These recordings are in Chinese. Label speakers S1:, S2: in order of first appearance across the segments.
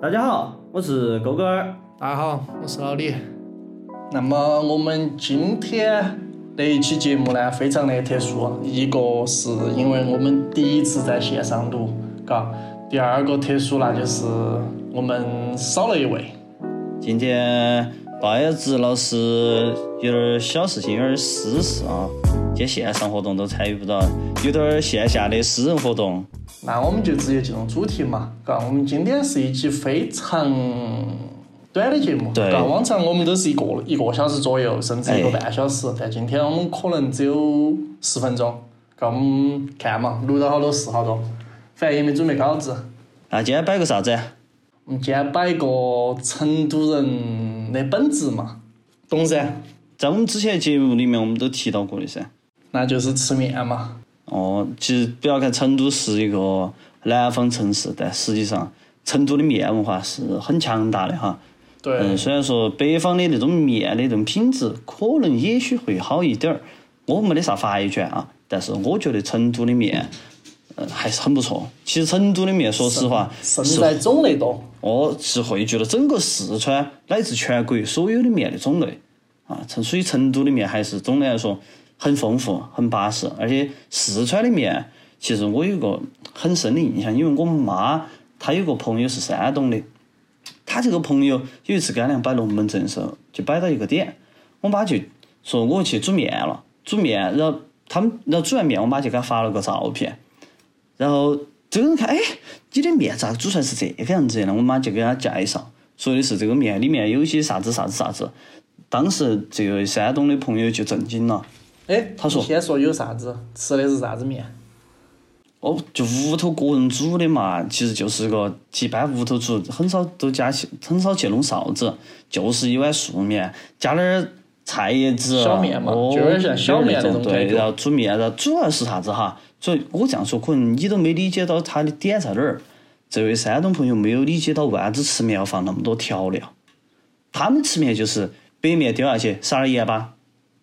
S1: 大家好，我是勾勾儿。
S2: 大家好，我是老李。
S3: 那么我们今天这一期节目呢，非常的特殊，一个是因为我们第一次在线上录，嘎；第二个特殊那就是我们少了一位。
S1: 今天拜子老师有点小事情，有点私事啊，今天线上活动都参与不到，有点线下的私人活动。
S3: 那我们就直接进入主题嘛，嘎。我们今天是一期非常短的节目，
S1: 对
S3: 嘎。往常我们都是一个一个小时左右，甚至一个半小时，但今天我们可能只有十分钟，嘎。我们看嘛，录到好多是好多，反正也没准备稿子。
S1: 那今天摆个啥子？
S3: 我们今天摆一个成都人的本质嘛，懂噻？
S1: 在我们之前节目里面，我们都提到过的噻。
S3: 那就是吃面嘛。
S1: 哦，其实不要看成都是一个南方城市，但实际上成都的面文化是很强大的哈。
S3: 对，
S1: 嗯，虽然说北方的那种面的这种品质可能也许会好一点儿，我没得啥发言权啊，但是我觉得成都的面，呃，还是很不错。其实成都的面，说实话，是
S3: 胜在种类多。
S1: 哦，是汇聚了整个四川乃至全国所有的面的种类啊。成所以成都的面还是总的来说很丰富、很巴适，而且四川的面，其实我有个很深的印象，因为我妈她有个朋友是山东的，她这个朋友有一次干粮摆龙门阵的时候，就摆到一个点，我妈就说我去煮面了，煮面，然后他们然后煮完面，我妈就给她发了个照片，然后这个人看，哎，你的面咋煮出来是这个样子的呢？我妈就给他介绍，说的是这个面里面有些啥子啥子啥子。当时这个山东的朋友就震惊了，
S3: 哎，
S1: 他说
S3: 你先说有啥子？吃的是啥子面？
S1: 哦，就屋头个人煮的嘛，其实就是个一般屋头煮，很少都加去，很少去弄臊子，就是一碗素面，加点儿菜叶子，
S3: 小面嘛
S1: 哦，
S3: 就有点像小面那种
S1: 对，然后煮面，然后主要是啥子哈？所以我这样说，可能你都没理解到他的点在哪儿。这位山东朋友没有理解到为啥子吃面要放那么多调料，他们吃面就是白面丢下去，撒点盐巴，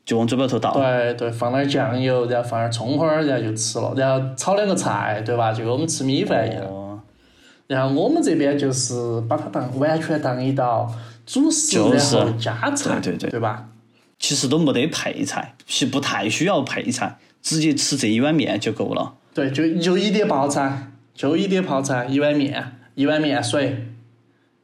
S1: 就往嘴巴头倒。
S3: 对对，放点酱油，然后放点葱花儿，然后就吃了，然后炒两个菜，对吧？就跟我们吃米饭一样。
S1: 哦，
S3: 然后我们这边就是把它当完全当一道主食，
S1: 就是
S3: 然后加菜，
S1: 对对对
S3: 对吧？
S1: 其实都没得配菜，其实不太需要配菜，直接吃这一碗面就够了。
S3: 对，就就一碟泡菜，就一碟泡菜，一碗面，一碗面水，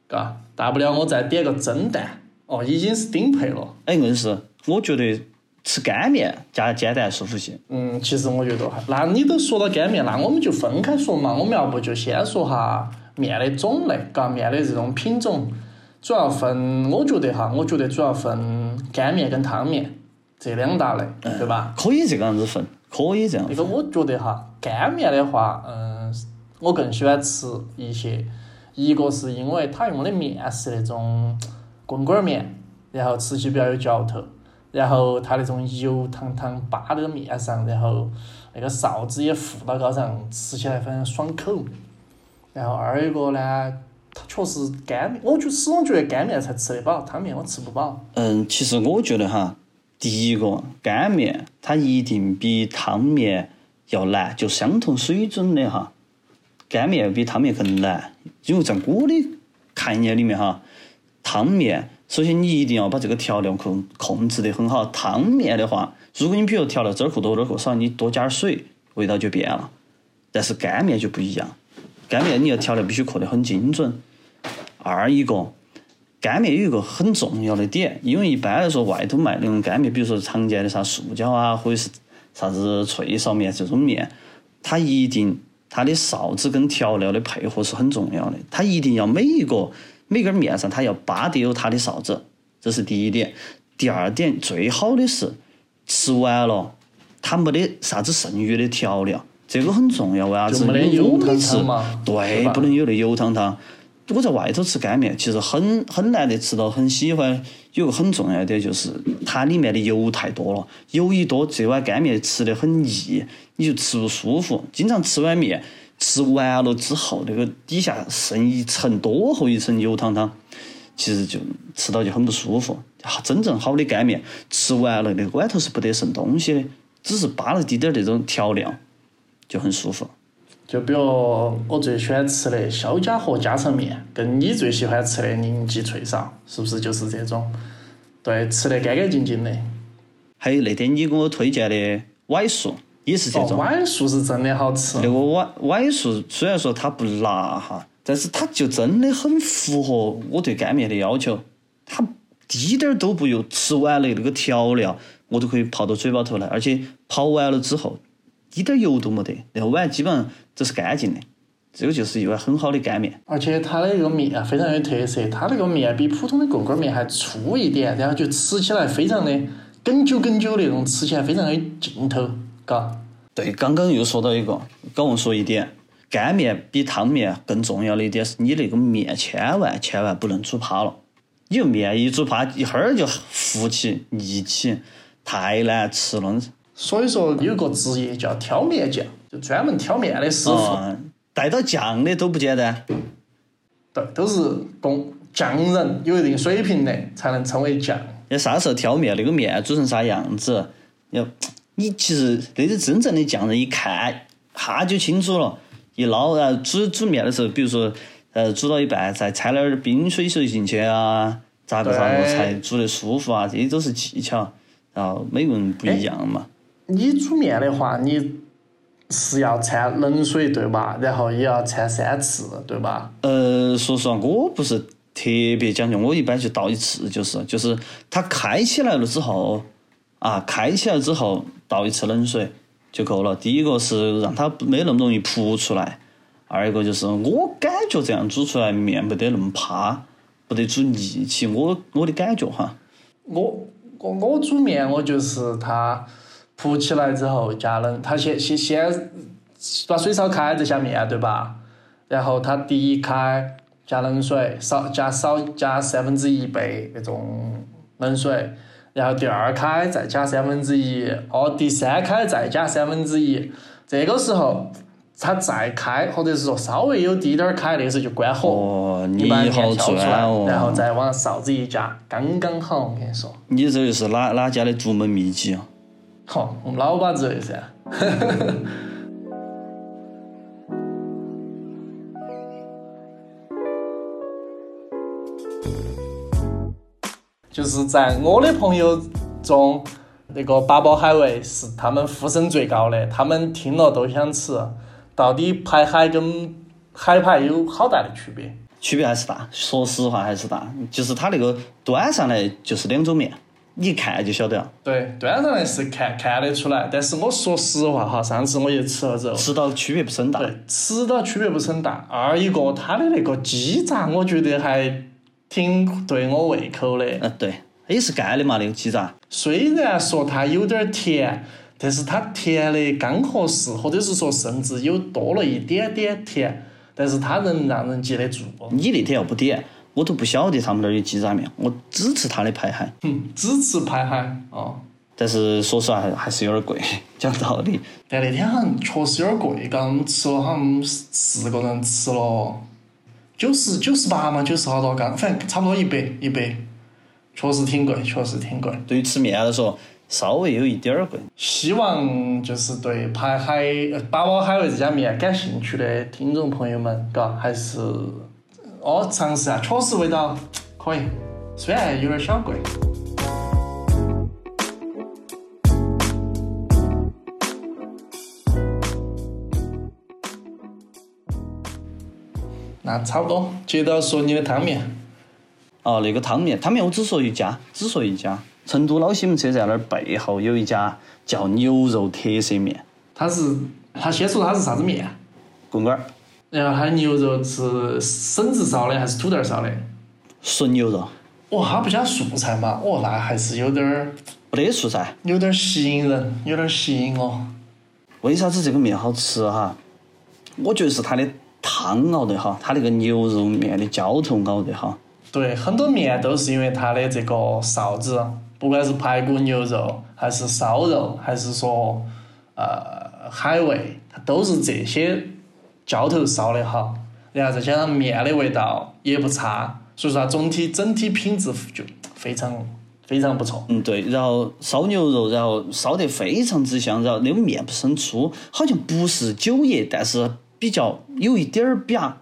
S3: 嘎，大不了我再点个蒸蛋，哦，已经是顶配了。
S1: 哎，硬是，我觉得吃干面加煎蛋舒服些。
S3: 嗯，其实我觉得哈，那你都说到干面，那我们就分开说嘛。我们要不就先说哈面的种类，嘎，面的这种品种，主要分，我觉得哈，我觉得主要分干面跟汤面这两大类，对吧？
S1: 可以这个样子分，可以这样分。
S3: 那个我觉得哈，干面的话，嗯，我更喜欢吃一些，一个是因为它用的面是那种棍棍儿面，然后吃起比较有嚼头，然后它那种油汤汤扒那个面上，然后那个臊子也浮到高上，吃起来非常爽口。然后二一个呢，它确实干面，我就始终觉得干面才吃得饱，汤面我吃不饱。
S1: 嗯，其实我觉得哈，第一个干面它一定比汤面要难，就相同水准的哈，干面比汤面更难，因为在我的概念里面哈，汤面首先你一定要把这个调料控控制得很好。汤面的话，如果你比如调料这儿扣多这儿扣少，你多加点水，味道就变了。但是干面就不一样，干面你要调料必须扣得很精准。二一个，干面有一个很重要的点，因为一般来说外头卖那种干面，比如说常见的啥塑胶啊，或者是啥子脆苕面这种面，它一定它的臊子跟调料的配合是很重要的，它一定要每一个每根面上它要扒得有它的臊子，这是第一点。第二点，最好的是吃完了它没得啥子剩余的调料，这个很重要。为啥子？
S3: 就没得
S1: 因为我
S3: 油汤
S1: 每次
S3: 汤嘛对
S1: 不能有那油汤汤。我在外头吃干面，其实很很难得吃到很喜欢。有个很重要的点就是，它里面的油太多了，油一多，这碗干面吃得很腻，你就吃不舒服。经常吃碗面，吃完了之后，那个底下剩一层多厚一层油汤汤，其实就吃到就很不舒服。真正好的干面，吃完了那个碗头是不得剩东西的，只是扒了滴点儿那种调料，就很舒服。
S3: 就比如我最喜欢吃的肖家河家常面，跟你最喜欢吃的宁记脆臊，是不是就是这种？对，吃得干干净净的。
S1: 还有那天你给我推荐的崴素，也是这
S3: 哦，
S1: 种。
S3: 崴素是真的好吃
S1: 那。个碗碗素虽然说它不辣哈，但是它就真的很符合我对干面的要求，它滴点儿都不油，吃完了那个调料我都可以泡到嘴巴头来，而且泡完了之后一点儿油都没得，那个碗基本上都是干净的，这个就是一碗很好的干面。
S3: 而且它的那个面非常有特色，它那个面比普通的棍棍面还粗一点，然后就吃起来非常的梗啾梗啾那种，吃起来非常的劲头，嘎。
S1: 对，刚刚又说到一个，跟我说一点，干面比汤面更重要的一点是你那个面千万千万不能煮趴了，你这面一煮趴，一会儿就浮起腻起，太难吃了。
S3: 所以说有个职业叫挑面匠，就专门挑面的师傅，
S1: 啊，带到酱的都不简单。
S3: 对，都是工匠人，有一定水平的才能称为匠。
S1: 你啥时候挑面，那个面煮成啥样子，要你其实那些真正的匠人一看，哈就清楚了。一捞，然后煮煮面的时候，比如说，呃，煮到一半，再掺点儿冰水水进去啊，咋个咋个才煮得舒服啊，这些都是技巧。然后每个人不一样嘛。
S3: 你煮面的话，你是要掺冷水对吧？然后也要掺三次对吧？
S1: 呃，说实话，我不是特别讲究，我一般就倒一次，就是就是它开起来了之后，啊，开起来之后倒一次冷水就够了。第一个是让它没那么容易扑出来，二一个就是我感觉这样煮出来面不得那么趴，不得煮腻起，我我的感觉哈。
S3: 我我我煮面，我就是它扑起来之后加冷，它先先先把水烧开再下面对吧？然后它第一开加冷水，少加少加三分之一杯那种冷水，然后第二开再加三分之一，哦，第三开再加三分之一，这个时候它再开，或者是说稍微有滴点儿开，那个时候就关火。
S1: 哦，
S3: 你
S1: 你好
S3: 把面挑出来，
S1: 哦！
S3: 然后再往勺子一夹，刚刚好。我跟你说，
S1: 你这又是哪哪家的独门秘籍啊？
S3: 好，我们老把子的噻。就是在我的朋友中，那个八宝海味是他们呼声最高的，他们听了都想吃。到底排海跟海排有好大的区别？
S1: 区别还是大，说实话还是大。就是它那个端上来就是两种面，你一看就晓得了。
S3: 对，端上来是看看得出来，但是我说实话哈，上次我也吃了之后，
S1: 吃到区别不是很大。
S3: 对，吃到区别不是很大。二一个，它的那个鸡杂，我觉得还挺对我胃口的。
S1: 嗯，对，也是干的嘛，那个鸡杂。
S3: 虽然说它有点儿甜，但是它甜的刚合适，或者是说甚至有多了一点点甜，但是它能让人记得住。
S1: 你那天要不点，我都不晓得他们那儿有鸡杂面，我只吃它的排海。
S3: 嗯，只吃排海哦。
S1: 但是说实话，还还是有点贵，讲道理。
S3: 但那天好像确实有点贵，刚我们吃了好像四个人吃了九十九十八嘛，九十好多刚，反正差不多一百一百，确实挺贵，确实挺贵。
S1: 对于吃面来说，稍微有一点儿贵。
S3: 希望就是对排海呃八宝海味这家面感兴趣的听众朋友们，嘎，还是哦尝试下，确实味道可以，虽然有点小贵。那差不多，接着说你的汤面。
S1: 哦，那个汤面，汤面我只说一家，只说一家。成都老西门车站那儿背后有一家叫牛肉特色面
S3: 它是，他先说它是啥子面，
S1: 棍棍儿，
S3: 然后它的牛肉是笋子烧的还是土豆儿烧的？
S1: 纯牛肉，
S3: 哦，它不加素菜嘛？哦，那还是有点儿，
S1: 没得素菜。
S3: 有点儿吸引人，有点儿吸引我。
S1: 为啥子这个面好吃哈？我觉得是它的汤熬得好，它那个牛肉面的浇头熬得好。
S3: 对，很多面都是因为它的这个臊子，不管是排骨牛肉，还是烧肉，还是说呃海味，它都是这些浇头烧得好，然后再加上面的味道也不差，所以说它总体整体品质就非常非常不错。
S1: 嗯，对，然后烧牛肉，然后烧得非常之香，然后那个面不是很粗，好像不是酒液，但是比较有一点儿瘪，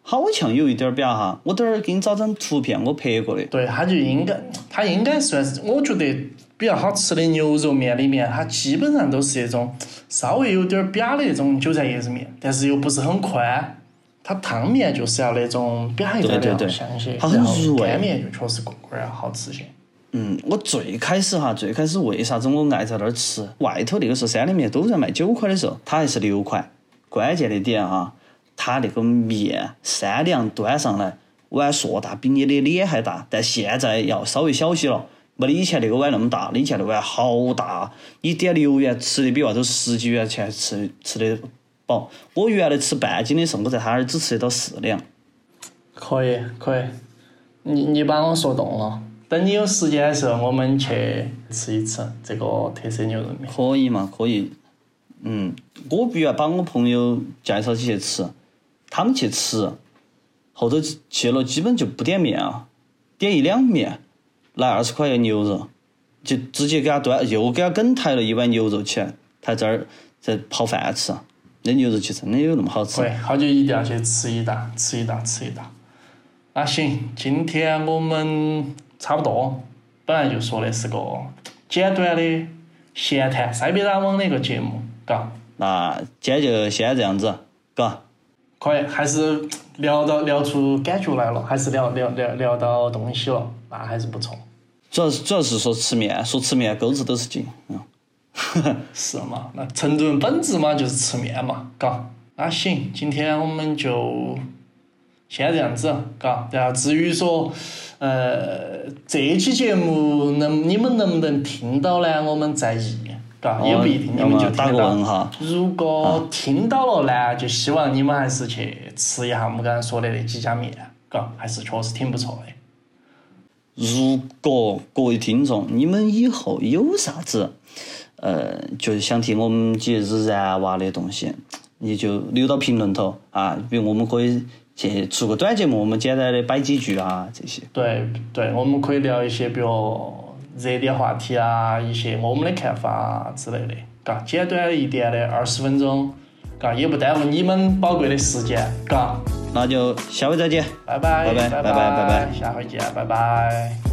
S1: 好像有一点儿瘪哈。我等会儿给你找张图片，我拍过的。
S3: 对，它就应该，它应该算是，我觉得比较好吃的牛肉面里面，它基本上都是那种稍微有点儿瘪的那种韭菜叶子面，但是又不是很宽。它汤面就是要那种扁一点的
S1: 对对对
S3: 香些，
S1: 它很入味
S3: 干面就确实棍棍儿要好吃些。
S1: 嗯，我最开始哈，最开始为啥子我爱在那儿吃？外头那个时候三里面都在卖九块的时候，它还是六块。关键的点哈，它那个面三两端上来，碗硕大，比你的脸还大，但现在要稍微小些了，没得以前那个碗那么大。以前那碗好大，你点六元吃的比外头十几元钱吃吃的饱。我原来吃半斤的时候，我在他那儿只吃得到四两。
S3: 可以可以，你你把我说动了。等你有时间的时候，我们去吃一吃这个特色牛肉面。
S1: 可以嘛？可以。嗯，我不要把我朋友介绍起去吃，他们去吃，后头去了基本就不点面啊，点一两面，来二十块钱牛肉，就直接给他端，又给他梗抬了一碗牛肉起来，他这儿在泡饭吃，那牛肉就真的有那么好吃
S3: 对，？好久一定要去吃一道，吃一道，吃一道。那行，今天我们差不多，本来就说的是个简短的闲谈塞北大网的一个节目，嘎，
S1: 那今天就先这样子，嘎。
S3: 可以，还是聊到聊出感觉来了，还是聊聊聊聊到东西了，那还是不错。
S1: 主要是主要是说吃面，说吃面钩子都是紧，嗯。
S3: 是嘛？那成都人本质嘛就是吃面嘛，嘎。那行，今天我们就先这样子，嘎。然后至于说，呃，这期节目能你们能不能听到呢？我们在意，嘎，也不一定，你们就听到
S1: 个问。号。
S3: 如果听到了呢，就希望你们还是去吃一下我们刚才说的那几家面，嘎，还是确实挺不错的。
S1: 如果各位听众，你们以后有啥子，呃，就是想听我们节日然娃的东西，你就留到评论头啊，比如我们可以去出个短节目，我们简单的摆几句啊，这些。
S3: 对对，我们可以聊一些比如热点话题啊一些我们的看法啊之类的。嘎简短一点的二十分钟嘎也不耽误你们宝贵的时间。嘎。
S1: 那就下回再见。
S3: 拜
S1: 拜拜
S3: 拜
S1: 拜拜。拜拜
S3: 下回见拜拜。